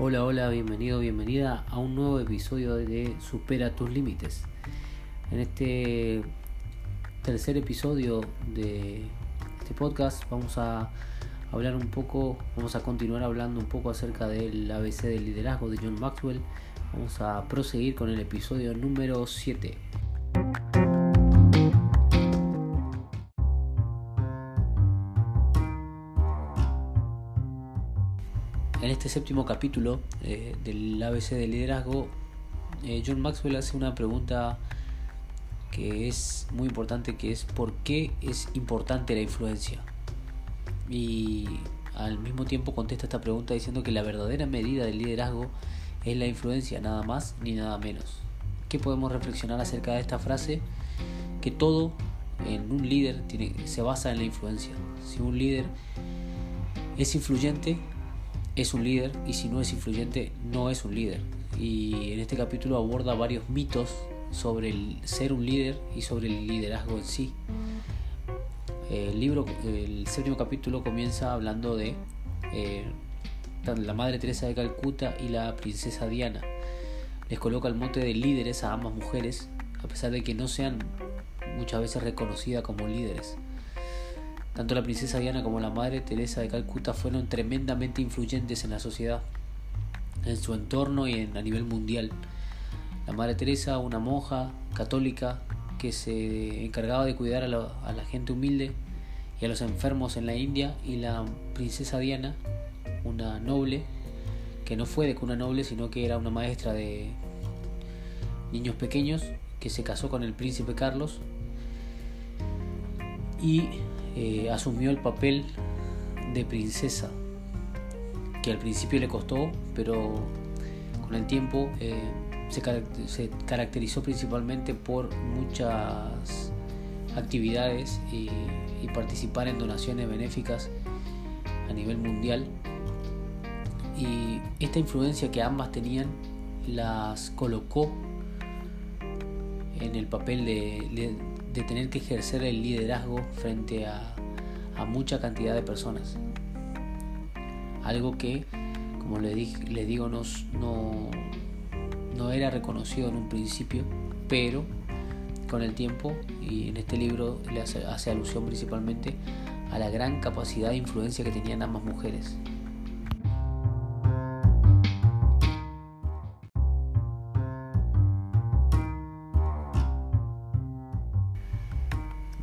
Hola, hola, bienvenido, bienvenida a un nuevo episodio de Supera tus límites. En este tercer episodio de este podcast vamos a hablar un poco, vamos a continuar hablando un poco acerca del ABC del liderazgo de John Maxwell. Vamos a proseguir con el episodio número 7. En este séptimo capítulo eh, del ABC del liderazgo, eh, John Maxwell hace una pregunta que es muy importante, que es ¿por qué es importante la influencia? Y al mismo tiempo contesta esta pregunta diciendo que la verdadera medida del liderazgo es la influencia, nada más ni nada menos. ¿Qué podemos reflexionar acerca de esta frase? Que todo en un líder se basa en la influencia. Si un líder es influyente, es un líder y si no es influyente no es un líder. Y en este capítulo aborda varios mitos sobre el ser un líder y sobre el liderazgo en sí. El libro, el séptimo capítulo comienza hablando de eh, la Madre Teresa de Calcuta y la princesa Diana. Les coloca el mote de líderes a ambas mujeres, a pesar de que no sean muchas veces reconocidas como líderes. Tanto la princesa Diana como la madre Teresa de Calcuta fueron tremendamente influyentes en la sociedad, en su entorno y en, a nivel mundial. La madre Teresa, una monja católica que se encargaba de cuidar a, la gente humilde y a los enfermos en la India, y la princesa Diana, una noble, que no fue de cuna noble, sino que era una maestra de niños pequeños, que se casó con el príncipe Carlos y eh, asumió el papel de princesa, que al principio le costó, pero con el tiempo eh, se, caracterizó principalmente por muchas actividades y, y participar en donaciones benéficas a nivel mundial. Y esta influencia que ambas tenían las colocó en el papel de, de tener que ejercer el liderazgo frente a, a mucha cantidad de personas. Algo que, como les, digo, no, no, era reconocido en un principio, pero con el tiempo, y en este libro le hace, hace alusión principalmente a la gran capacidad de influencia que tenían ambas mujeres.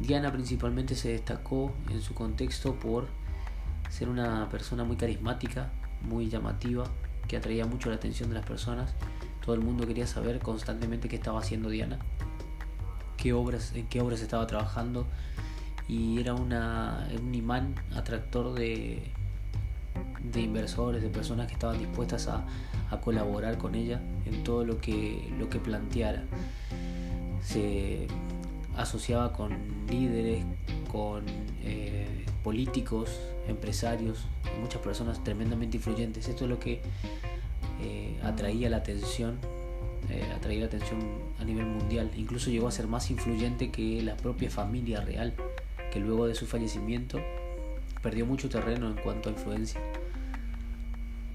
Diana principalmente se destacó en su contexto por ser una persona muy carismática, muy llamativa, que atraía mucho la atención de las personas. Todo el mundo quería saber constantemente qué estaba haciendo Diana, qué obras, en qué obras estaba trabajando y era una, un imán atractor de, de inversores, de personas que estaban dispuestas a, a, colaborar con ella en todo lo que, lo que planteara. Asociaba con líderes, con eh, políticos, empresarios, muchas personas tremendamente influyentes. Esto es lo que eh, atraía la atención, eh, atraía la atención a nivel mundial. Incluso llegó a ser más influyente que la propia familia real, que luego de su fallecimiento perdió mucho terreno en cuanto a influencia.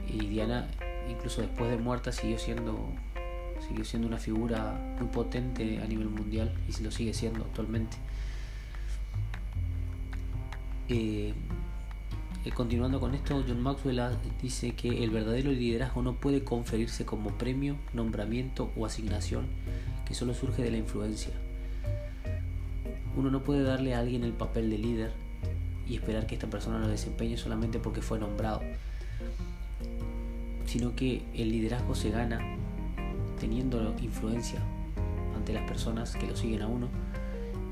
Y Diana, incluso después de muerta, siguió siendo sigue siendo una figura muy potente a nivel mundial y se lo sigue siendo actualmente. Eh, eh, continuando con esto, John Maxwell dice que el verdadero liderazgo no puede conferirse como premio, nombramiento o asignación, que solo surge de la influencia. Uno no puede darle a alguien el papel de líder y esperar que esta persona lo desempeñe solamente porque fue nombrado, sino que el liderazgo se gana teniendo influencia ante las personas que lo siguen a uno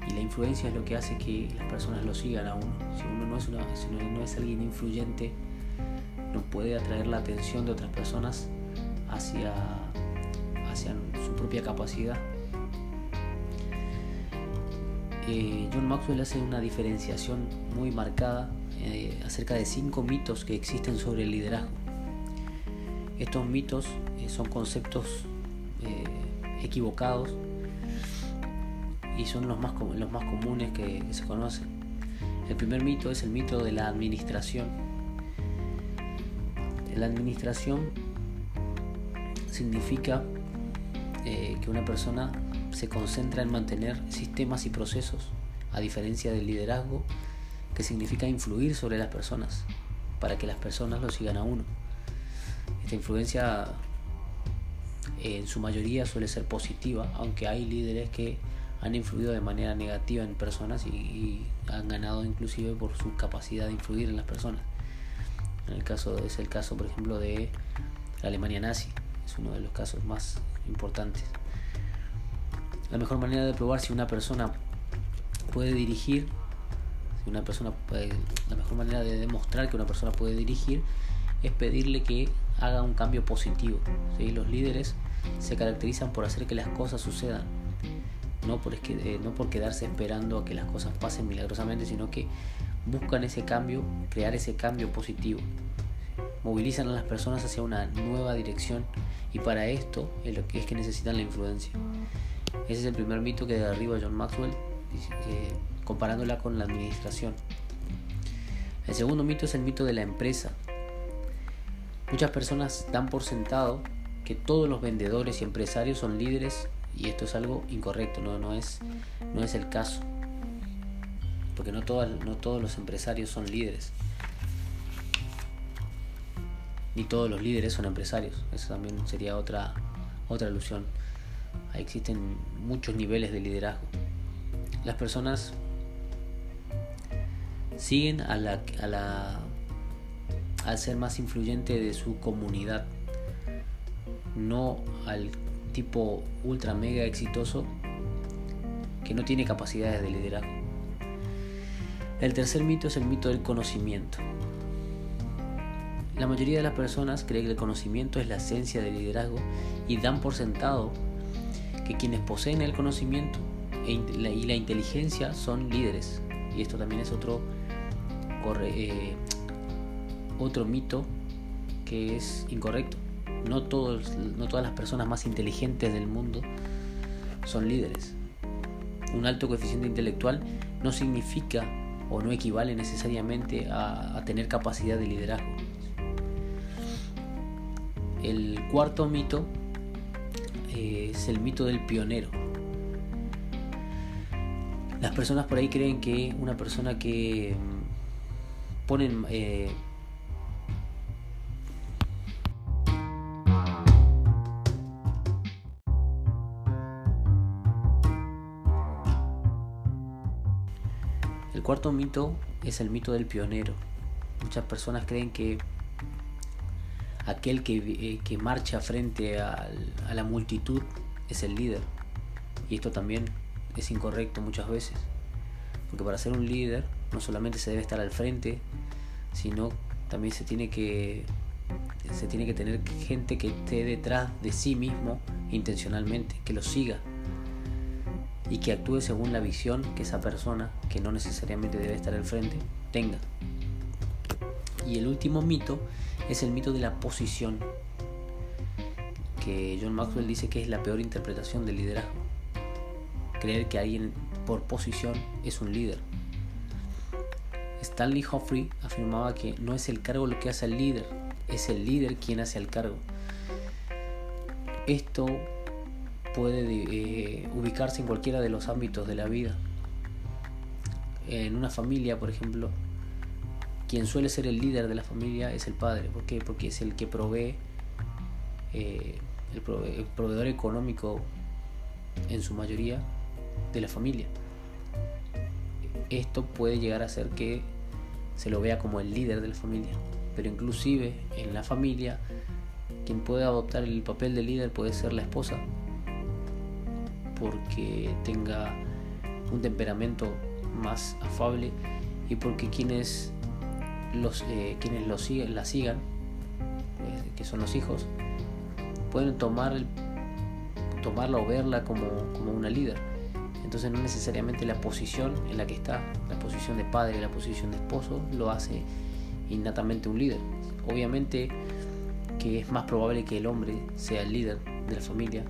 y la influencia es lo que hace que las personas lo sigan a uno. Si uno no es, una, si no es alguien influyente, no puede atraer la atención de otras personas hacia, hacia su propia capacidad. Eh, John Maxwell hace una diferenciación muy marcada eh, acerca de cinco mitos que existen sobre el liderazgo. Estos mitos eh, son conceptos eh, equivocados y son los más, los más comunes que, se conocen. El primer mito es el mito de la administración. La administración significa eh, que una persona se concentra en mantener sistemas y procesos, a diferencia del liderazgo, que significa influir sobre las personas, para que las personas lo sigan a uno. Esta influencia en su mayoría suele ser positiva, aunque hay líderes que han influido de manera negativa en personas y, han ganado inclusive por su capacidad de influir en las personas. En el caso es el caso, por ejemplo, de la Alemania nazi, es uno de los casos más importantes. La mejor manera de probar si una persona puede dirigir, si una persona la mejor manera de demostrar que una persona puede dirigir es pedirle que haga un cambio positivo. Los líderes se caracterizan por hacer que las cosas sucedan, no por, eh, no por quedarse esperando a que las cosas pasen milagrosamente, sino que buscan ese cambio, crear ese cambio positivo. Movilizan a las personas hacia una nueva dirección y para esto es lo que es que necesitan la influencia. Ese es el primer mito que derriba John Maxwell eh, comparándola con la administración. El segundo mito es el mito de la empresa. Muchas personas dan por sentado que todos los vendedores y empresarios son líderes y esto es algo incorrecto, no, no, es, no es el caso. Porque no, no todos los empresarios son líderes. Ni todos los líderes son empresarios. Eso también sería otra, otra alusión. Ahí existen muchos niveles de liderazgo. Las personas siguen a la, a la, al ser más influyente de su comunidad no al tipo ultra mega exitoso que no tiene capacidades de liderazgo. El tercer mito es el mito del conocimiento. La mayoría de las personas cree que el conocimiento es la esencia del liderazgo y dan por sentado que quienes poseen el conocimiento e y la inteligencia son líderes. Y esto también es otro, eh, otro mito que es incorrecto no, todos, no todas las personas más inteligentes del mundo son líderes. Un alto coeficiente intelectual no significa o no equivale necesariamente a, tener capacidad de liderazgo. El cuarto mito eh, es el mito del pionero. Las personas por ahí creen que una persona que mm, ponen eh, cuarto mito es el mito del pionero. Muchas personas creen que aquel que, eh, que marcha frente a, a la multitud es el líder. Y esto también es incorrecto muchas veces. Porque para ser un líder no solamente se debe estar al frente, sino también se tiene que se tiene que tener gente que esté detrás de sí mismo intencionalmente, que lo siga, y que actúe según la visión que esa persona, que no necesariamente debe estar al frente, tenga. Y el último mito es el mito de la posición, que John Maxwell dice que es la peor interpretación del liderazgo. Creer que alguien por posición es un líder. Stanley Hoffrey afirmaba que no es el cargo lo que hace al líder, es el líder quien hace el cargo. Esto puede eh, ubicarse en cualquiera de los ámbitos de la vida. En una familia, por ejemplo, quien suele ser el líder de la familia es el padre. ¿Por qué? Porque es el que provee, eh, el, proveedor económico en su mayoría de la familia. Esto puede llegar a ser que se lo vea como el líder de la familia. Pero inclusive en la familia, quien puede adoptar el papel de líder puede ser la esposa porque tenga un temperamento más afable y porque quienes los eh, quienes lo siguen, la sigan eh, que son los hijos pueden tomar tomarla o verla como, como una líder. Entonces no necesariamente la posición en la que está la posición de padre la posición de esposo lo hace innatamente un líder. Obviamente que es más probable que el hombre sea el líder de la familia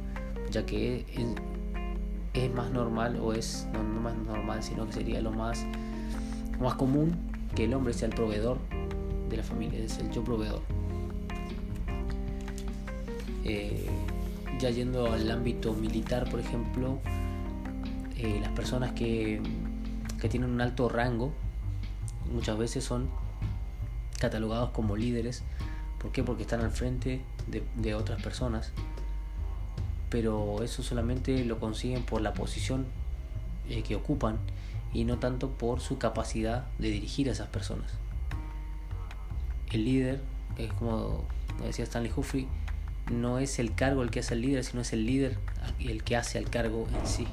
ya que es más normal o es no, más normal sino que sería lo más más común que el hombre sea el proveedor de la familia es el yo proveedor Eh, ya yendo al ámbito militar, por ejemplo, eh, las personas que, que tienen un alto rango muchas veces son catalogados como líderes. ¿Por qué? Porque están al frente de, de otras personas. Pero eso solamente lo consiguen por la posición eh, que ocupan y no tanto por su capacidad de dirigir a esas personas. El líder, es como decía Stanley Humphrey, no es el cargo el que hace el líder, sino es el líder el que hace al cargo en sí.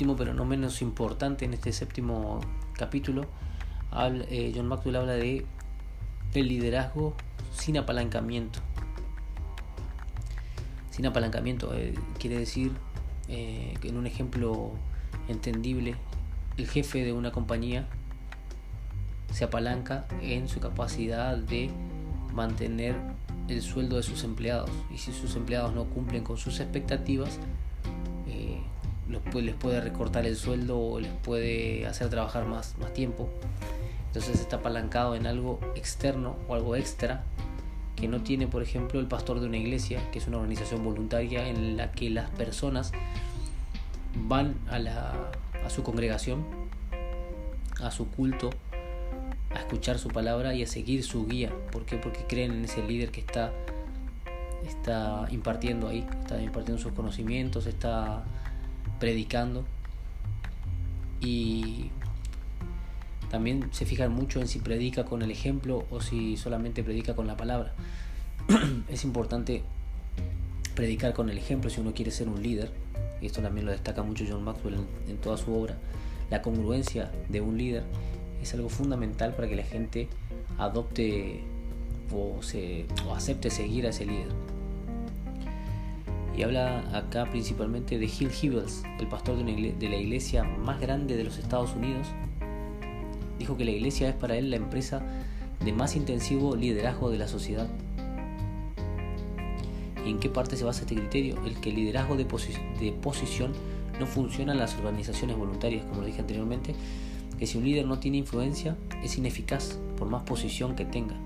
Último, pero no menos importante en este séptimo capítulo, eh, John Maxwell habla de el liderazgo sin apalancamiento. Sin apalancamiento eh, quiere decir eh, en un ejemplo entendible, el jefe de una compañía se apalanca en su capacidad de mantener el sueldo de sus empleados y si sus empleados no cumplen con sus expectativas les puede recortar el sueldo o les puede hacer trabajar más, más tiempo entonces está apalancado en algo externo o algo extra que no tiene, por ejemplo, el pastor de una iglesia, que es una organización voluntaria en la que las personas van a, la, a su congregación, a su culto, a escuchar su palabra y a seguir su guía. ¿Por qué? Porque creen en ese líder que está, está impartiendo ahí, está impartiendo sus conocimientos, está predicando. Y también se fijan mucho en si predica con el ejemplo o si solamente predica con la palabra. es importante predicar con el ejemplo si uno quiere ser un líder, y esto también lo destaca mucho John Maxwell en, toda su obra, la congruencia de un líder es algo fundamental para que la gente adopte o, se, o acepte seguir a ese líder. Y habla acá principalmente de Hill Hibbles, el pastor de, la iglesia más grande de los Estados Unidos, dijo que la iglesia es para él la empresa de más intensivo liderazgo de la sociedad. ¿Y en qué parte se basa este criterio? El que el liderazgo de, posición no funciona en las organizaciones voluntarias, como dije anteriormente, que si un líder no tiene influencia es ineficaz por más posición que tenga,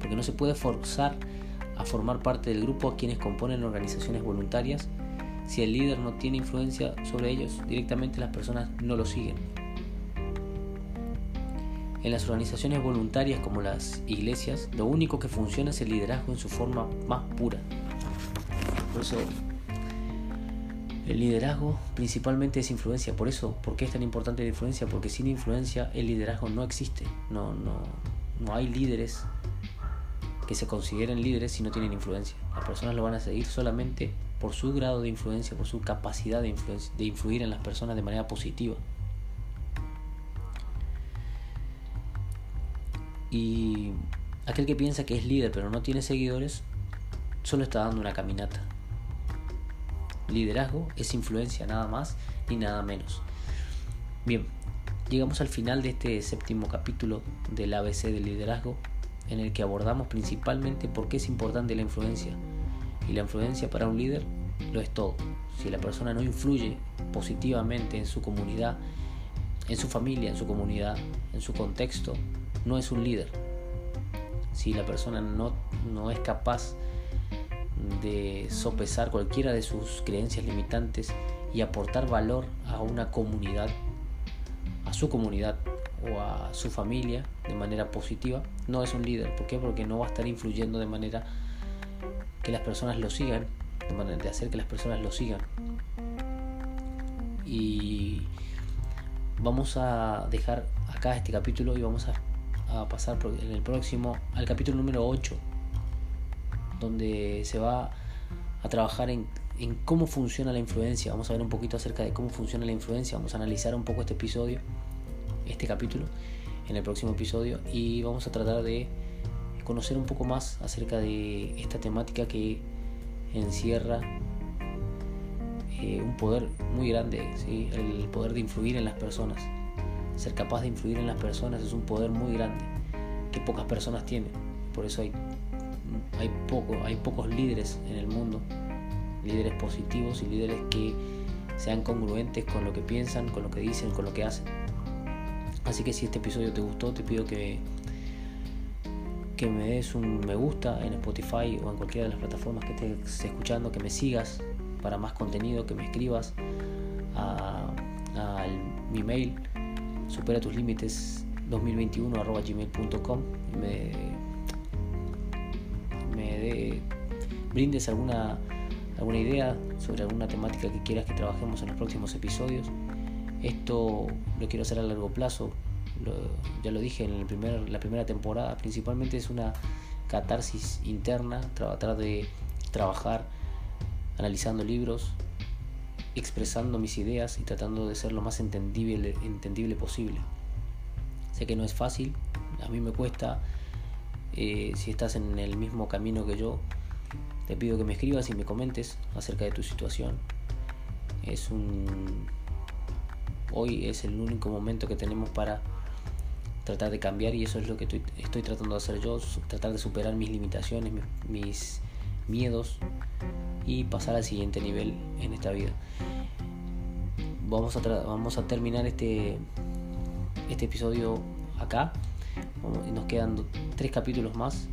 porque no se puede forzar a formar parte del grupo a quienes componen organizaciones voluntarias si el líder no tiene influencia sobre ellos, directamente las personas no lo siguen. En las organizaciones voluntarias como las iglesias, lo único que funciona es el liderazgo en su forma más pura. Por eso, el liderazgo principalmente es influencia. Por eso, ¿por qué es tan importante la influencia? Porque sin influencia el liderazgo no existe. No, no, no hay líderes que se consideren líderes si no tienen influencia. Las personas lo van a seguir solamente por su grado de influencia, por su capacidad de, influir en las personas de manera positiva. Y aquel que piensa que es líder pero no tiene seguidores, solo está dando una caminata. Liderazgo es influencia, nada más ni nada menos. Bien, llegamos al final de este séptimo capítulo del ABC del liderazgo, en el que abordamos principalmente por qué es importante la influencia. Y la influencia para un líder lo es todo. Si la persona no influye positivamente en su comunidad, en su familia, en su comunidad, en su contexto, no es un líder. Si la persona no, no es capaz de sopesar cualquiera de sus creencias limitantes y aportar valor a una comunidad, a su comunidad o a su familia de manera positiva, no es un líder. ¿Por qué? Porque no va a estar influyendo de manera que las personas lo sigan, de manera de hacer que las personas lo sigan. Y vamos a dejar acá este capítulo y vamos a pasar en el próximo al capítulo número 8, donde se va a trabajar en, en, cómo funciona la influencia. Vamos a ver un poquito acerca de cómo funciona la influencia. Vamos a analizar un poco este episodio, este capítulo, en el próximo episodio y vamos a tratar de conocer un poco más acerca de esta temática que encierra eh, un poder muy grande, el poder de influir en las personas. Ser capaz de influir en las personas es un poder muy grande que pocas personas tienen. Por eso hay, hay, poco, hay pocos líderes en el mundo, líderes positivos y líderes que sean congruentes con lo que piensan, con lo que dicen, con lo que hacen. Así que si este episodio te gustó, te pido que, que me des un me gusta en Spotify o en cualquiera de las plataformas que estés escuchando, que me sigas para más contenido, que me escribas a, mi mail supera tus límites 2021 gmail.com me, me brindes alguna alguna idea sobre alguna temática que quieras que trabajemos en los próximos episodios. Esto lo quiero hacer a largo plazo, ya lo dije en la primera temporada, principalmente es una catarsis interna, tratar de trabajar analizando libros, expresando mis ideas y tratando de ser lo más entendible, entendible posible. Sé que no es fácil, a mí me cuesta, eh, si estás en el mismo camino que yo, te pido que me escribas y me comentes acerca de tu situación. Es un hoy es el único momento que tenemos para tratar de cambiar y eso es lo que estoy, tratando de hacer yo, tratar de superar mis limitaciones, mis, miedos y pasar al siguiente nivel en esta vida. Vamos a, vamos a terminar este, este episodio acá. Nos quedan tres capítulos más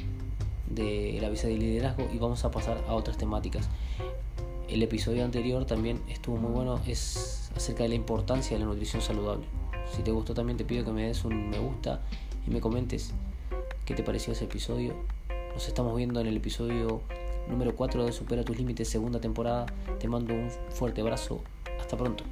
de la visa de liderazgo y vamos a pasar a otras temáticas. El episodio anterior también estuvo muy bueno, es acerca de la importancia de la nutrición saludable. Si te gustó también te pido que me des un me gusta y me comentes qué te pareció ese episodio. Nos estamos viendo en el episodio número 4 de Supera tus límites, segunda temporada. Te mando un fuerte abrazo. Hasta pronto.